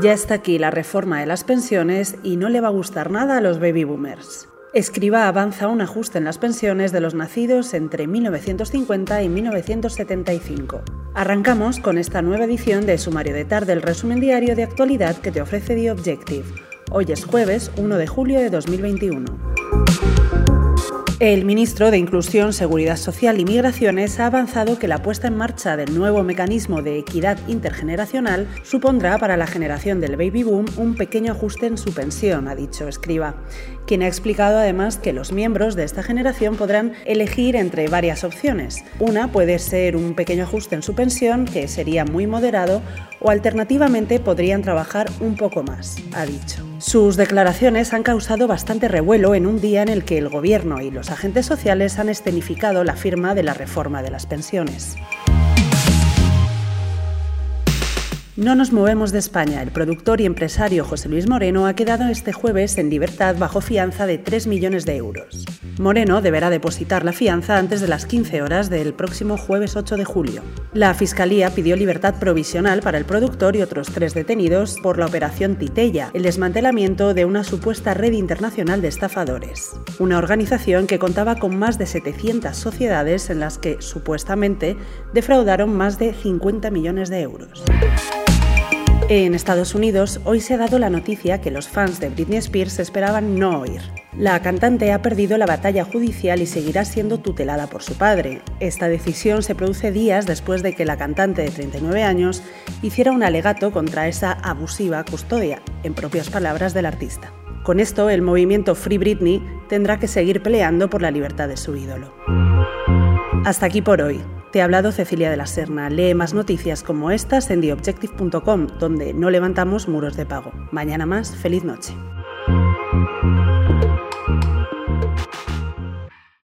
Ya está aquí la reforma de las pensiones y no le va a gustar nada a los baby boomers. Escriba avanza un ajuste en las pensiones de los nacidos entre 1950 y 1975. Arrancamos con esta nueva edición de Sumario de Tarde, el resumen diario de actualidad que te ofrece The Objective. Hoy es jueves 1 de julio de 2021. El ministro de Inclusión, Seguridad Social y Migraciones ha avanzado que la puesta en marcha del nuevo mecanismo de equidad intergeneracional supondrá para la generación del baby boom un pequeño ajuste en su pensión, ha dicho Escriba, quien ha explicado además que los miembros de esta generación podrán elegir entre varias opciones. Una puede ser un pequeño ajuste en su pensión, que sería muy moderado, o alternativamente podrían trabajar un poco más, ha dicho. Sus declaraciones han causado bastante revuelo en un día en el que el Gobierno y los agentes sociales han escenificado la firma de la reforma de las pensiones. No nos movemos de España. El productor y empresario José Luis Moreno ha quedado este jueves en libertad bajo fianza de 3 millones de euros. Moreno deberá depositar la fianza antes de las 15 horas del próximo jueves 8 de julio. La Fiscalía pidió libertad provisional para el productor y otros tres detenidos por la operación Titella, el desmantelamiento de una supuesta red internacional de estafadores. Una organización que contaba con más de 700 sociedades en las que supuestamente defraudaron más de 50 millones de euros. En Estados Unidos, hoy se ha dado la noticia que los fans de Britney Spears esperaban no oír. La cantante ha perdido la batalla judicial y seguirá siendo tutelada por su padre. Esta decisión se produce días después de que la cantante de 39 años hiciera un alegato contra esa abusiva custodia, en propias palabras del artista. Con esto, el movimiento Free Britney tendrá que seguir peleando por la libertad de su ídolo. Hasta aquí por hoy. Te ha hablado Cecilia de la Serna. Lee más noticias como estas en theobjective.com, donde no levantamos muros de pago. Mañana más, feliz noche. thank you